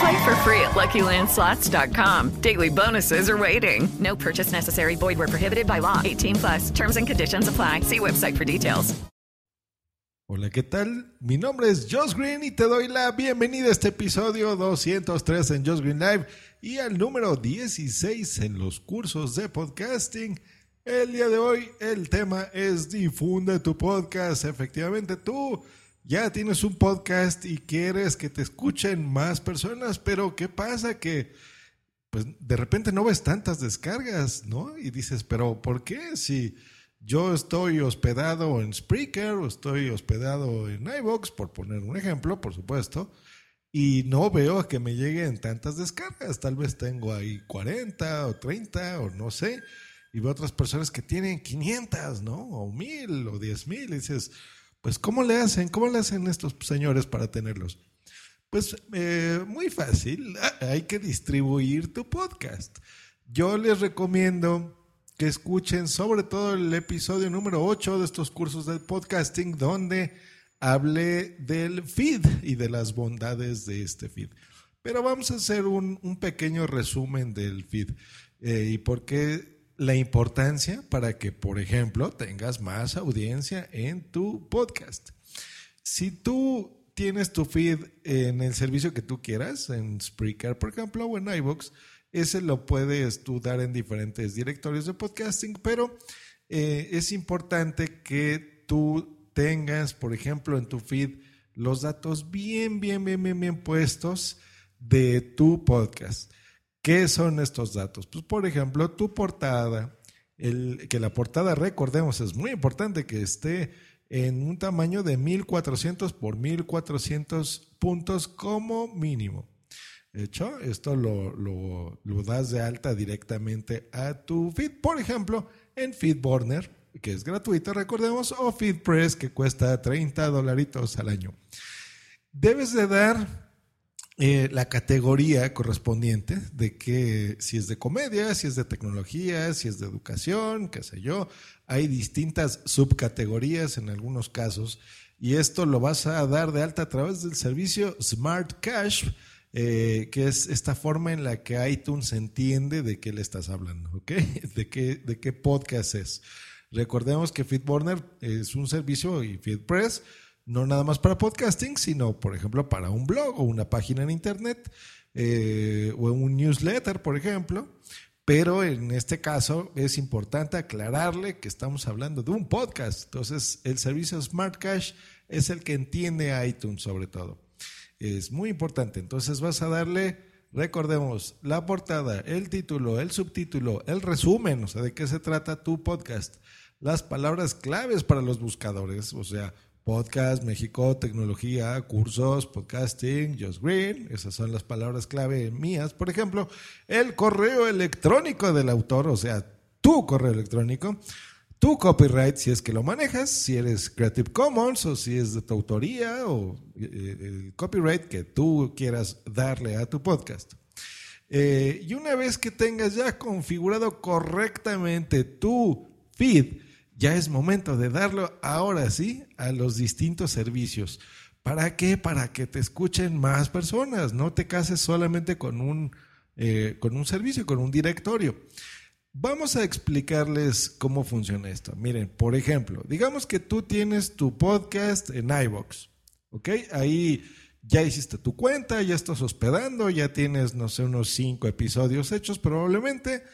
Play for free at LuckyLandSlots.com. Daily bonuses are waiting. No purchase necessary. Void were prohibited by law. 18 plus. Terms and conditions apply. See website for details. Hola, ¿qué tal? Mi nombre es Josh Green y te doy la bienvenida a este episodio 203 en Josh Green Live y al número 16 en los cursos de podcasting. El día de hoy el tema es difunde tu podcast. Efectivamente, tú ya tienes un podcast y quieres que te escuchen más personas, pero ¿qué pasa? Que pues de repente no ves tantas descargas, ¿no? Y dices, pero ¿por qué? Si yo estoy hospedado en Spreaker o estoy hospedado en iVoox, por poner un ejemplo, por supuesto, y no veo que me lleguen tantas descargas. Tal vez tengo ahí 40 o 30 o no sé. Y veo otras personas que tienen 500, ¿no? O 1000 o 10 mil. Y dices, pues ¿cómo le hacen? ¿Cómo le hacen estos señores para tenerlos? Pues eh, muy fácil. Hay que distribuir tu podcast. Yo les recomiendo que escuchen sobre todo el episodio número 8 de estos cursos de podcasting donde hablé del feed y de las bondades de este feed. Pero vamos a hacer un, un pequeño resumen del feed eh, y por qué la importancia para que, por ejemplo, tengas más audiencia en tu podcast. Si tú tienes tu feed en el servicio que tú quieras, en Spreaker, por ejemplo, o en iVoox, ese lo puedes tú dar en diferentes directorios de podcasting, pero eh, es importante que tú tengas, por ejemplo, en tu feed los datos bien, bien, bien, bien, bien puestos de tu podcast. ¿Qué son estos datos? Pues, por ejemplo, tu portada, que la portada, recordemos, es muy importante que esté en un tamaño de 1400 por 1400 puntos como mínimo. De hecho, esto lo, lo, lo das de alta directamente a tu feed. Por ejemplo, en FeedBurner, que es gratuito, recordemos, o FeedPress, que cuesta 30 dolaritos al año. Debes de dar eh, la categoría correspondiente de que si es de comedia, si es de tecnología, si es de educación, qué sé yo. Hay distintas subcategorías en algunos casos y esto lo vas a dar de alta a través del servicio Smart Cash. Eh, que es esta forma en la que iTunes entiende de qué le estás hablando, ¿ok? De qué, de qué podcast es. Recordemos que FeedBurner es un servicio y FeedPress no nada más para podcasting, sino por ejemplo para un blog o una página en internet eh, o un newsletter, por ejemplo. Pero en este caso es importante aclararle que estamos hablando de un podcast. Entonces el servicio Smart Cash es el que entiende iTunes sobre todo. Es muy importante. Entonces vas a darle, recordemos, la portada, el título, el subtítulo, el resumen, o sea, de qué se trata tu podcast las palabras claves para los buscadores, o sea, podcast, México, tecnología, cursos, podcasting, Just Green, esas son las palabras clave mías. Por ejemplo, el correo electrónico del autor, o sea, tu correo electrónico, tu copyright, si es que lo manejas, si eres Creative Commons o si es de tu autoría o eh, el copyright que tú quieras darle a tu podcast. Eh, y una vez que tengas ya configurado correctamente tu feed, ya es momento de darlo ahora sí a los distintos servicios. ¿Para qué? Para que te escuchen más personas. No te cases solamente con un, eh, con un servicio, con un directorio. Vamos a explicarles cómo funciona esto. Miren, por ejemplo, digamos que tú tienes tu podcast en iBox, ¿ok? Ahí ya hiciste tu cuenta, ya estás hospedando, ya tienes, no sé, unos cinco episodios hechos probablemente,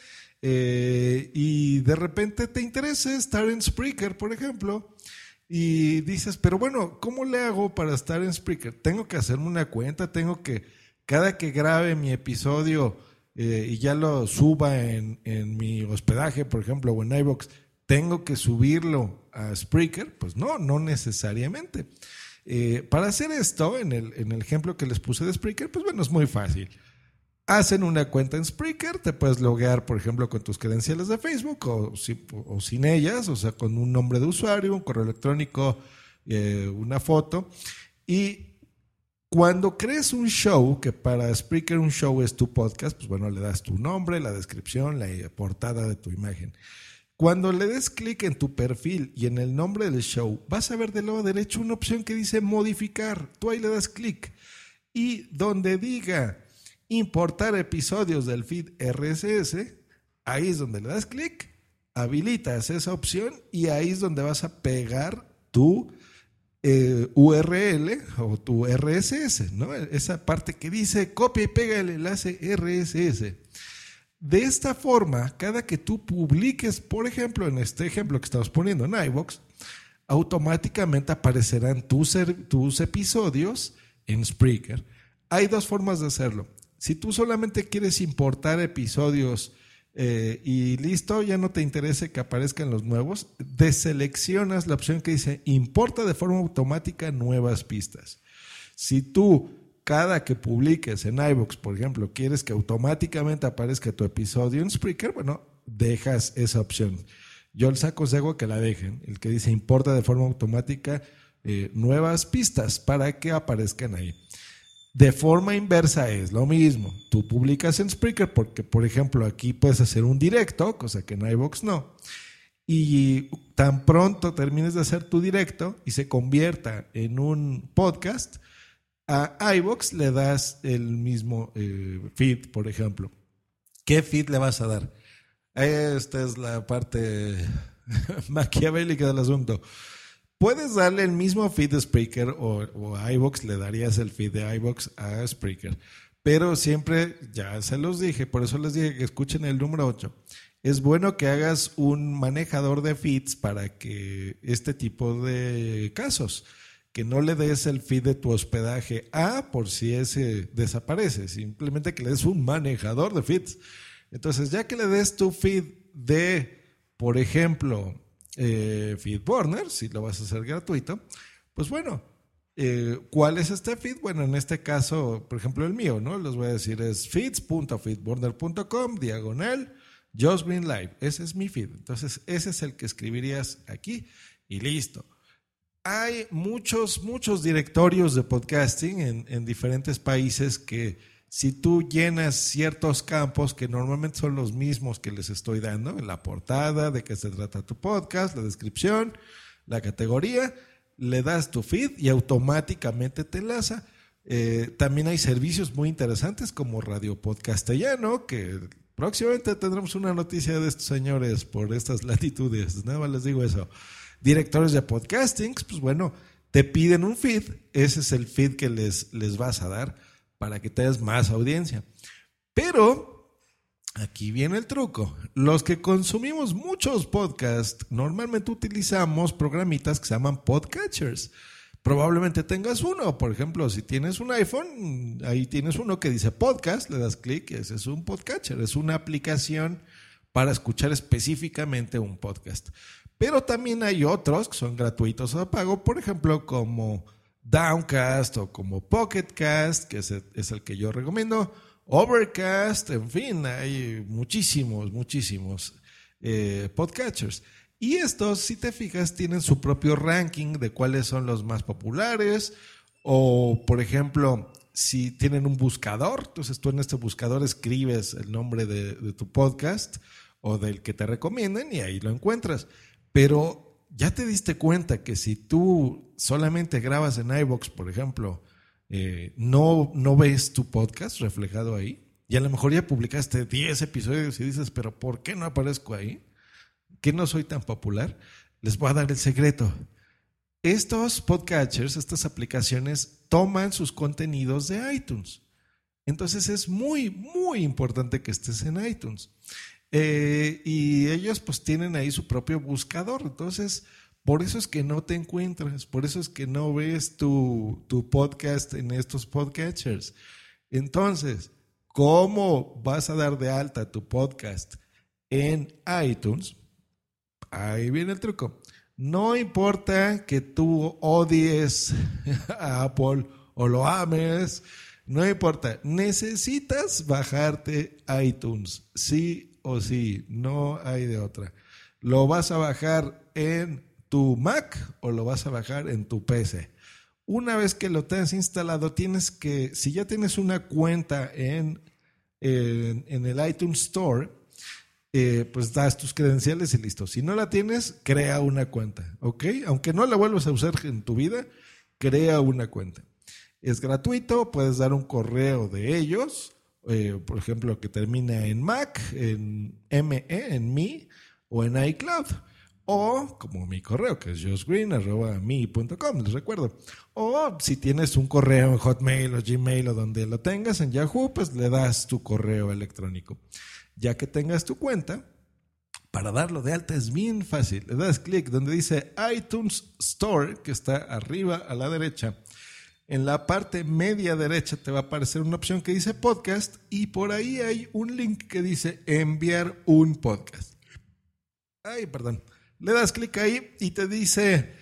eh, y de repente te interesa estar en Spreaker, por ejemplo, y dices, pero bueno, ¿cómo le hago para estar en Spreaker? Tengo que hacerme una cuenta, tengo que, cada que grabe mi episodio, eh, y ya lo suba en, en, mi hospedaje, por ejemplo, o en iBox, ¿tengo que subirlo a Spreaker? Pues no, no necesariamente. Eh, para hacer esto, en el, en el ejemplo que les puse de Spreaker, pues bueno, es muy fácil. Hacen una cuenta en Spreaker, te puedes loguear, por ejemplo, con tus credenciales de Facebook o, sin ellas, o sea, con un nombre de usuario, un correo electrónico, eh, una foto. Y cuando crees un show, que para Spreaker un show es tu podcast, pues bueno, le das tu nombre, la descripción, la portada de tu imagen. Cuando le des clic en tu perfil y en el nombre del show, vas a ver del lado derecho una opción que dice modificar. Tú ahí le das clic. Y donde diga importar episodios del feed RSS, ahí es donde le das clic, habilitas esa opción y ahí es donde vas a pegar tu eh, URL o tu RSS, ¿no? Esa parte que dice copia y pega el enlace RSS. De esta forma, cada que tú publiques, por ejemplo, en este ejemplo que estamos poniendo en iVox, automáticamente aparecerán tus, tus episodios en Spreaker. Hay dos formas de hacerlo. Si tú solamente quieres importar episodios eh, y listo, ya no te interesa que aparezcan los nuevos, deseleccionas la opción que dice importa de forma automática nuevas pistas. Si tú cada que publiques en iVoox, por ejemplo, quieres que automáticamente aparezca tu episodio en Spreaker, bueno, dejas esa opción. Yo les aconsejo que la dejen, el que dice importa de forma automática eh, nuevas pistas para que aparezcan ahí. De forma inversa es lo mismo. Tú publicas en Spreaker porque, por ejemplo, aquí puedes hacer un directo, cosa que en iVoox no. Y tan pronto termines de hacer tu directo y se convierta en un podcast, a iVoox le das el mismo eh, feed, por ejemplo. ¿Qué feed le vas a dar? Esta es la parte maquiavélica del asunto. Puedes darle el mismo feed de Spreaker o, a iVoox, le darías el feed de iVoox a Spreaker. Pero siempre, ya se los dije, por eso les dije que escuchen el número 8. Es bueno que hagas un manejador de feeds para que este tipo de casos, que no le des el feed de tu hospedaje a por si ese desaparece, simplemente que le des un manejador de feeds. Entonces, ya que le des tu feed de, por ejemplo, eh, FeedBurner, si lo vas a hacer gratuito, pues bueno, eh, ¿cuál es este feed? Bueno, en este caso, por ejemplo, el mío, ¿no? Les voy a decir es feeds.feedburner.com, diagonal, Just Live. Ese es mi feed. Entonces, ese es el que escribirías aquí y listo. Hay muchos, muchos directorios de podcasting en diferentes países que si tú llenas ciertos campos que normalmente son los mismos que les estoy dando, en la portada, de qué se trata tu podcast, la descripción, la categoría, le das tu feed y automáticamente te enlaza. Eh, también hay servicios muy interesantes como Radio Podcastellano, que próximamente tendremos una noticia de estos señores por estas latitudes. Nada más les digo eso. Directores de podcasting, pues bueno, te piden un feed, ese es el feed que les, les vas a dar para que tengas más audiencia. Pero aquí viene el truco. Los que consumimos muchos podcasts, normalmente utilizamos programitas que se llaman podcatchers. Probablemente tengas uno, por ejemplo, si tienes un iPhone, ahí tienes uno que dice podcast, le das clic, ese es un podcatcher, es una aplicación para escuchar específicamente un podcast. Pero también hay otros que son gratuitos o pago, por ejemplo, como Downcast o como Pocketcast, que es el, que yo recomiendo, Overcast, en fin, hay muchísimos, muchísimos eh, podcatchers. Y estos, si te fijas, tienen su propio ranking de cuáles son los más populares. O, por ejemplo, si tienen un buscador, entonces tú en este buscador escribes el nombre de, de tu podcast o del que te recomienden y ahí lo encuentras. Pero ya te diste cuenta que si tú solamente grabas en iVoox, por ejemplo, eh, no, no ves tu podcast reflejado ahí. Y a lo mejor ya publicaste 10 episodios y dices, pero ¿por qué no aparezco ahí? ¿Qué no soy tan popular? Les voy a dar el secreto. Estos podcatchers, estas aplicaciones, toman sus contenidos de iTunes. Entonces es muy, muy importante que estés en iTunes. Eh, y ellos pues tienen ahí su propio buscador. Entonces, por eso es que no te encuentras, por eso es que no ves tu, tu podcast en estos podcatchers. Entonces, ¿cómo vas a dar de alta tu podcast en iTunes? Ahí viene el truco. No importa que tú odies a Apple o lo ames, no importa. Necesitas bajarte iTunes, sí o sí, no hay de otra. Lo vas a bajar en tu Mac o lo vas a bajar en tu PC. Una vez que lo tengas instalado, tienes que, si ya tienes una cuenta en, en, el iTunes Store, eh, pues das tus credenciales y listo. Si no la tienes, crea una cuenta, ¿ok? Aunque no la vuelvas a usar en tu vida, crea una cuenta. Es gratuito, puedes dar un correo de ellos, eh, por ejemplo, que termina en Mac, en ME, en Mi o en iCloud. O como mi correo, que es josgreen.me.com, les recuerdo. O si tienes un correo en Hotmail o Gmail o donde lo tengas, en Yahoo, pues le das tu correo electrónico. Ya que tengas tu cuenta, para darlo de alta es bien fácil. Le das clic donde dice iTunes Store, que está arriba a la derecha. En la parte media derecha te va a aparecer una opción que dice podcast y por ahí hay un link que dice enviar un podcast. Ay, perdón. Le das clic ahí y te dice,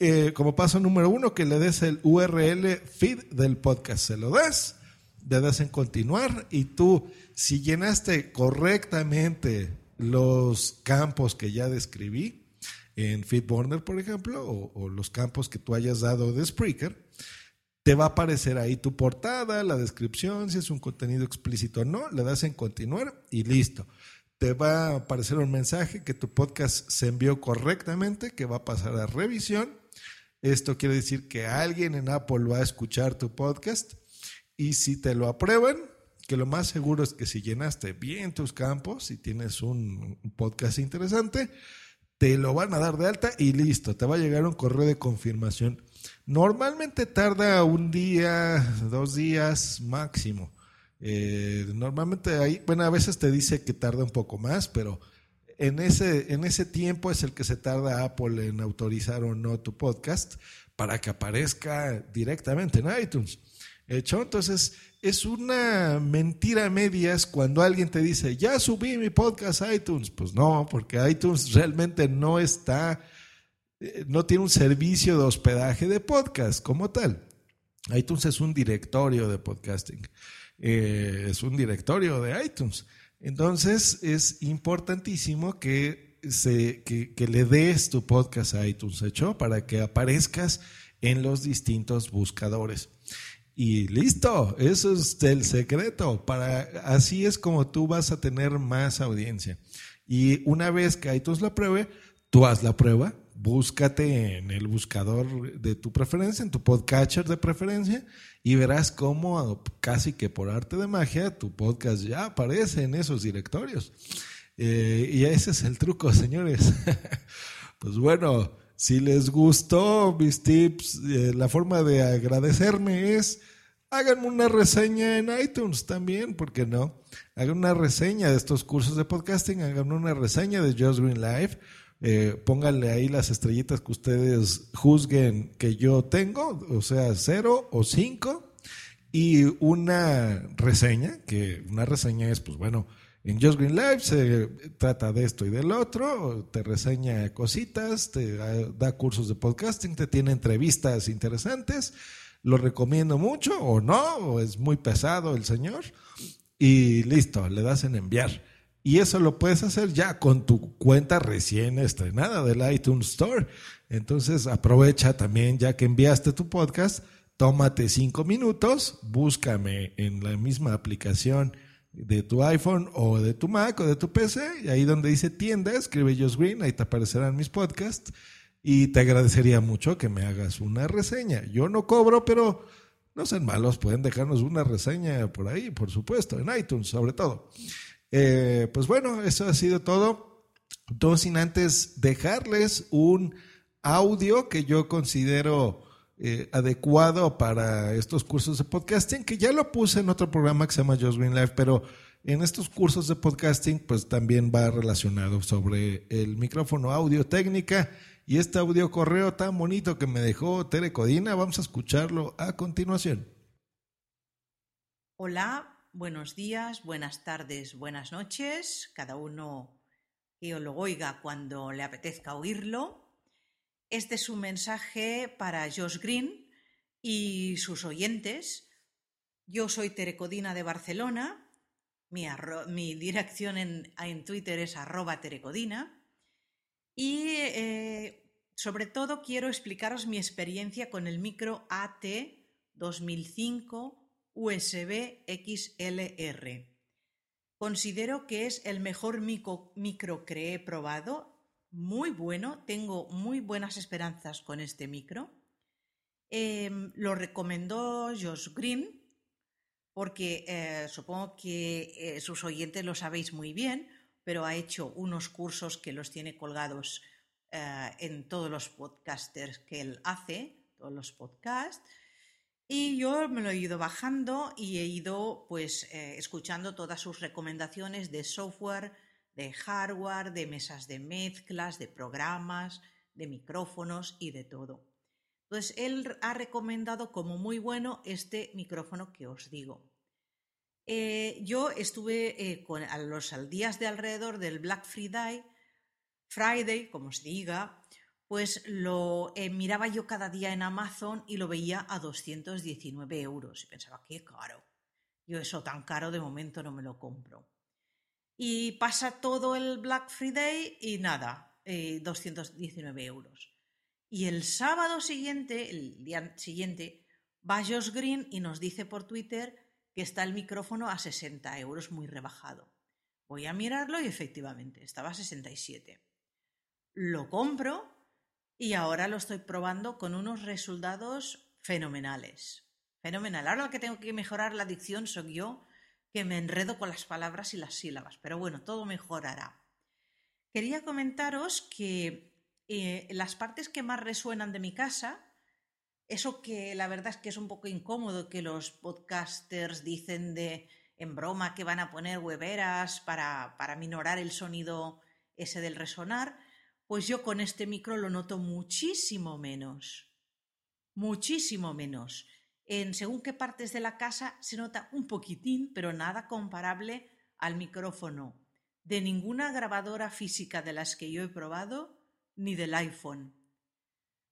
eh, como paso número uno, que le des el URL feed del podcast. Se lo das, le das en continuar y tú, si llenaste correctamente los campos que ya describí en FeedBurner, por ejemplo, o, o los campos que tú hayas dado de Spreaker, te va a aparecer ahí tu portada, la descripción, si es un contenido explícito o no, le das en continuar y listo te va a aparecer un mensaje que tu podcast se envió correctamente, que va a pasar a revisión. Esto quiere decir que alguien en Apple va a escuchar tu podcast y si te lo aprueban, que lo más seguro es que si llenaste bien tus campos y tienes un podcast interesante, te lo van a dar de alta y listo, te va a llegar un correo de confirmación. Normalmente tarda un día, dos días máximo. Eh, normalmente hay, bueno, a veces te dice que tarda un poco más, pero en ese, en ese tiempo es el que se tarda Apple en autorizar o no tu podcast para que aparezca directamente en iTunes. ¿Hecho? Entonces, es una mentira a medias cuando alguien te dice, ya subí mi podcast a iTunes. Pues no, porque iTunes realmente no está, no tiene un servicio de hospedaje de podcast como tal. iTunes es un directorio de podcasting. Eh, es un directorio de iTunes. Entonces es importantísimo que, se, que, le des tu podcast a iTunes, ¿hecho? Para que aparezcas en los distintos buscadores. Y listo, eso es el secreto. Para, así es como tú vas a tener más audiencia. Y una vez que iTunes la pruebe, tú haz la prueba, búscate en el buscador de tu preferencia, en tu podcatcher de preferencia, y verás cómo casi que por arte de magia tu podcast ya aparece en esos directorios. Eh, y ese es el truco, señores. pues bueno, si les gustó mis tips, eh, la forma de agradecerme es háganme una reseña en iTunes también, ¿por qué no? Hagan una reseña de estos cursos de podcasting, hagan una reseña de Just Green Life eh, pónganle ahí las estrellitas que ustedes juzguen que yo tengo, o sea, cero o cinco, y una reseña, que una reseña es, pues bueno, en Just Green Live se trata de esto y del otro, te reseña cositas, te da cursos de podcasting, te tiene entrevistas interesantes, lo recomiendo mucho o no, o es muy pesado el señor, y listo, le das en enviar. Y eso lo puedes hacer ya con tu cuenta recién estrenada del iTunes Store. Entonces aprovecha también, ya que enviaste tu podcast, tómate cinco minutos, búscame en la misma aplicación de tu iPhone o de tu Mac o de tu PC, y ahí donde dice tienda, escribe Just Green, ahí te aparecerán mis podcasts, y te agradecería mucho que me hagas una reseña. Yo no cobro, pero no sean malos, pueden dejarnos una reseña por ahí, por supuesto, en iTunes sobre todo. Eh, pues bueno, eso ha sido todo. Todo sin antes dejarles un audio que yo considero eh, adecuado para estos cursos de podcasting, que ya lo puse en otro programa que se llama Just Green Life, pero en estos cursos de podcasting, pues también va relacionado sobre el micrófono audio técnica y este audio correo tan bonito que me dejó Tere Codina. Vamos a escucharlo a continuación. Hola, buenos días, buenas tardes, buenas noches, cada uno que lo oiga cuando le apetezca oírlo. Este es un mensaje para Josh Green y sus oyentes. Yo soy Terecodina de Barcelona. Mi, dirección en, Twitter es arroba terecodina. Y eh, sobre todo quiero explicaros mi experiencia con el micro AT 2005 USB XLR. Considero que es el mejor micro, micro que he probado muy bueno, tengo muy buenas esperanzas con este micro. Em, lo recomendó Josh Green porque eh, supongo que eh, sus oyentes lo sabéis muy bien, pero ha hecho unos cursos que los tiene colgados eh, en todos los podcasters que él hace, todos los podcasts. Y yo me lo he ido bajando y he ido pues escuchando todas sus recomendaciones de software, de hardware, de mesas de mezclas, de programas, de micrófonos y de todo. Entonces, él ha recomendado como muy bueno este micrófono que os digo. Eh, yo estuve eh, con, a los días de alrededor del Black Friday, Friday, como se diga, pues lo eh, miraba yo cada día en Amazon y lo veía a 219 euros. Y pensaba, qué caro. Yo eso tan caro de momento no me lo compro y pasa todo el Black Friday y nada, 219 eh, euros. Y el sábado siguiente, el día siguiente, va Josh Green y nos dice por Twitter que está el micrófono a 60 euros, muy rebajado. Voy a mirarlo y efectivamente, estaba a 67. Lo compro y ahora lo estoy probando con unos resultados fenomenales. Fenomenal. Ahora lo que tengo que mejorar la dicción soy yo que me enredo con las palabras y las sílabas, pero bueno, todo mejorará. Quería comentaros que eh, las partes que más resuenan de mi casa, eso que la verdad es que es un poco incómodo que los podcasters dicen de en broma que van a poner hueveras para, para minorar el sonido ese del resonar, pues yo con este micro lo noto muchísimo menos. Muchísimo menos en según qué partes de la casa se nota un poquitín, pero nada comparable al micrófono de ninguna grabadora física de las que yo he probado, ni del iPhone.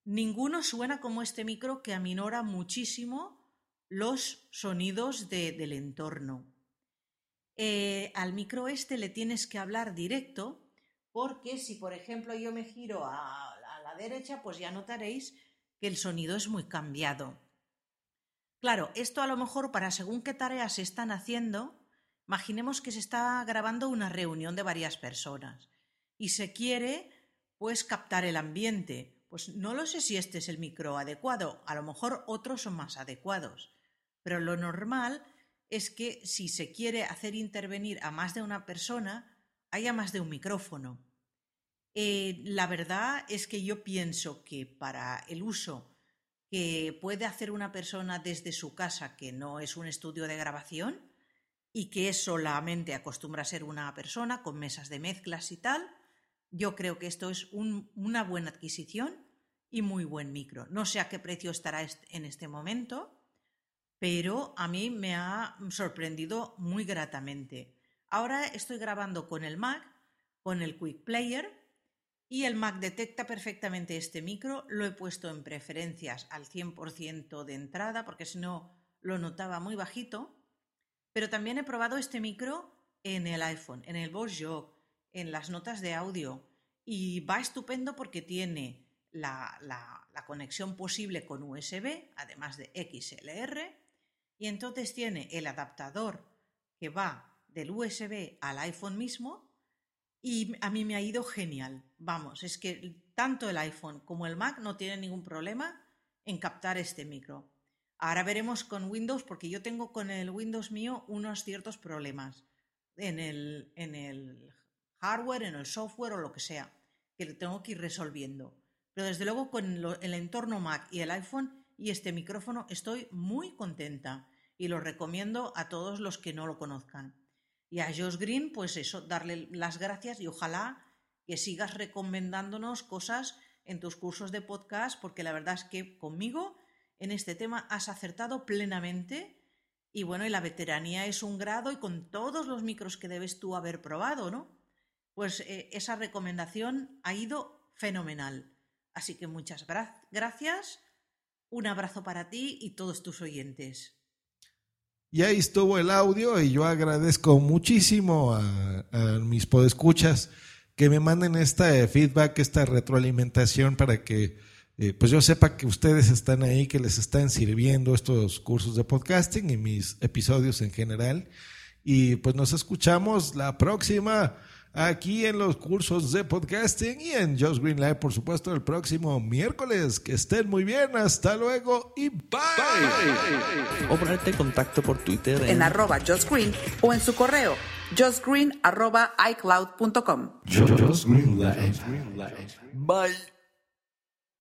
Ninguno suena como este micro que aminora muchísimo los sonidos del entorno. Eh, al micro este le tienes que hablar directo porque si por ejemplo yo me giro a la derecha, pues ya notaréis que el sonido es muy cambiado. Claro, esto a lo mejor para según qué tareas se están haciendo, imaginemos que se está grabando una reunión de varias personas y se quiere pues captar el ambiente. Pues no lo sé si este es el micro adecuado, a lo mejor otros son más adecuados, pero lo normal es que si se quiere hacer intervenir a más de una persona, haya más de un micrófono. Eh, la verdad es que yo pienso que para el uso que puede hacer una persona desde su casa que no es un estudio de grabación y que solamente acostumbra a ser una persona con mesas de mezclas y tal, yo creo que esto es una buena adquisición y muy buen micro. No sé a qué precio estará en este momento, pero a mí me ha sorprendido muy gratamente. Ahora estoy grabando con el Mac, con el Quick Player y el Mac detecta perfectamente este micro. Lo he puesto en preferencias al 100% de entrada porque si no lo notaba muy bajito. Pero también he probado este micro en el iPhone, en el Boss en las notas de audio y va estupendo porque tiene la conexión posible con USB, además de XLR, y entonces tiene el adaptador que va del USB al iPhone mismo y a mí me ha ido genial. Vamos, es que tanto el iPhone como el Mac no tienen ningún problema en captar este micro. Ahora veremos con Windows, porque yo tengo con el Windows mío unos ciertos problemas en el, en el hardware, en el software o lo que sea, que tengo que ir resolviendo. Pero desde luego con el entorno Mac y el iPhone y este micrófono estoy muy contenta y lo recomiendo a todos los que no lo conozcan. Y a Josh Green, pues eso, darle las gracias y ojalá que sigas recomendándonos cosas en tus cursos de podcast, porque la verdad es que conmigo en este tema has acertado plenamente. Y bueno, y la veteranía es un grado y con todos los micros que debes tú haber probado, ¿no? Pues eh, esa recomendación ha ido fenomenal. Así que muchas gra- gracias, un abrazo para ti y todos tus oyentes. Y ahí estuvo el audio y yo agradezco muchísimo a, mis podescuchas que me manden este feedback, esta retroalimentación para que eh, pues yo sepa que ustedes están ahí, que les están sirviendo estos cursos de podcasting y mis episodios en general. Y pues nos escuchamos la próxima aquí en los cursos de podcasting y en Just Green Live, por supuesto, el próximo miércoles. Que estén muy bien, hasta luego y bye. o ponerte en contacto por Twitter en arroba Josh Green o en su correo justgreen arroba icloud.com. Bye.